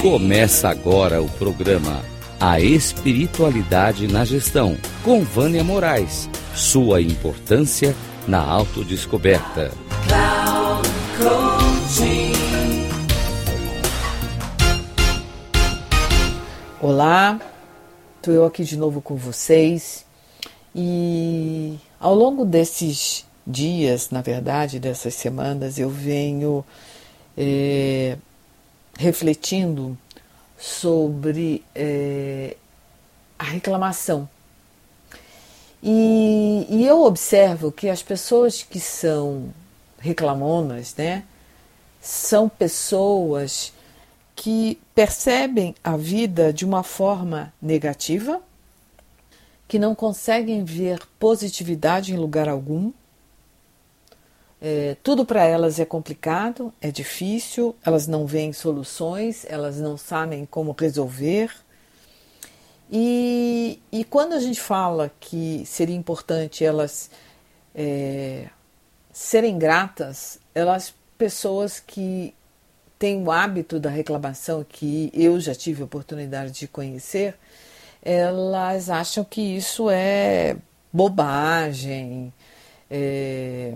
Começa agora o programa A Espiritualidade na Gestão, com Vânia Moraes. Sua importância na autodescoberta. Olá, estou eu aqui de novo com vocês e ao longo desses dias, na verdade, dessas semanas, eu venho é, refletindo sobre é, a reclamação. E, e, eu observo que as pessoas que são reclamonas, né, são pessoas que percebem a vida de uma forma negativa, que não conseguem ver positividade em lugar algum é, tudo para elas é complicado, é difícil, elas não veem soluções, elas não sabem como resolver. E, e quando a gente fala que seria importante elas é, serem gratas, elas, pessoas que têm o hábito da reclamação, que eu já tive a oportunidade de conhecer, elas acham que isso é bobagem. É,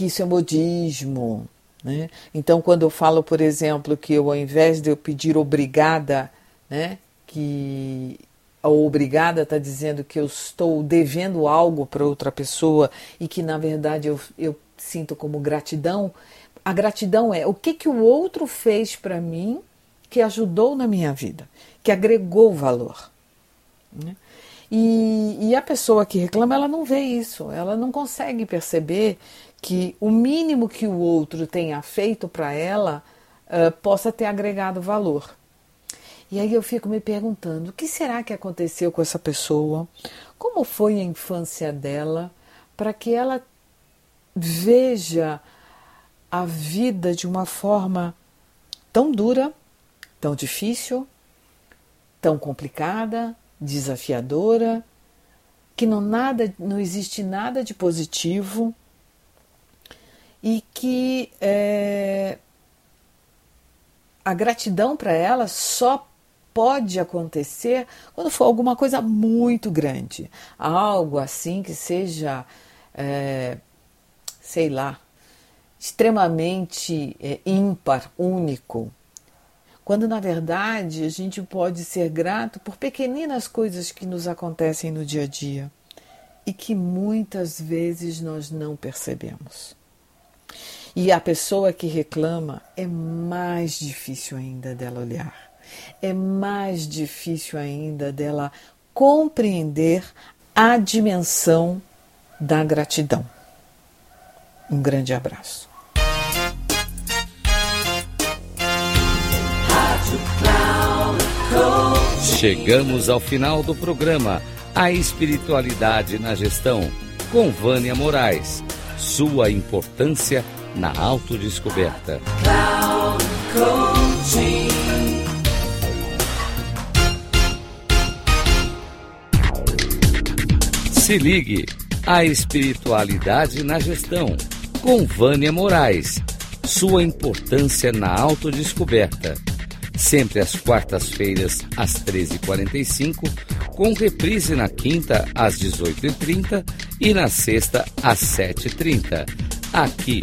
que isso é modismo. Né? Então, quando eu falo, por exemplo, que eu, ao invés de eu pedir obrigada, né, que a obrigada está dizendo que eu estou devendo algo para outra pessoa e que, na verdade, eu, eu sinto como gratidão, a gratidão é o que, que o outro fez para mim que ajudou na minha vida, que agregou valor. Né? E, e, a pessoa que reclama, ela não vê isso, ela não consegue perceber que o mínimo que o outro tenha feito para ela uh, possa ter agregado valor. E aí eu fico me perguntando: o que será que aconteceu com essa pessoa? Como foi a infância dela para que ela veja a vida de uma forma tão dura, tão difícil, tão complicada, desafiadora, que não nada, não existe nada de positivo e que é, a gratidão para ela só pode acontecer quando for alguma coisa muito grande, algo assim que seja, é, sei lá, extremamente é, ímpar, único. Quando na verdade a gente pode ser grato por pequeninas coisas que nos acontecem no dia a dia e que muitas vezes nós não percebemos. E a pessoa que reclama é mais difícil ainda dela olhar, é mais difícil ainda dela compreender a dimensão da gratidão. Um grande abraço. Chegamos ao final do programa A Espiritualidade na Gestão, com Vânia Moraes. Sua importância na autodescoberta. Se ligue a espiritualidade na gestão com Vânia Moraes. Sua importância na autodescoberta. Sempre às quartas-feiras, às 13h45, com reprise na quinta, às 18h30 e na sexta, às 7h30. Aqui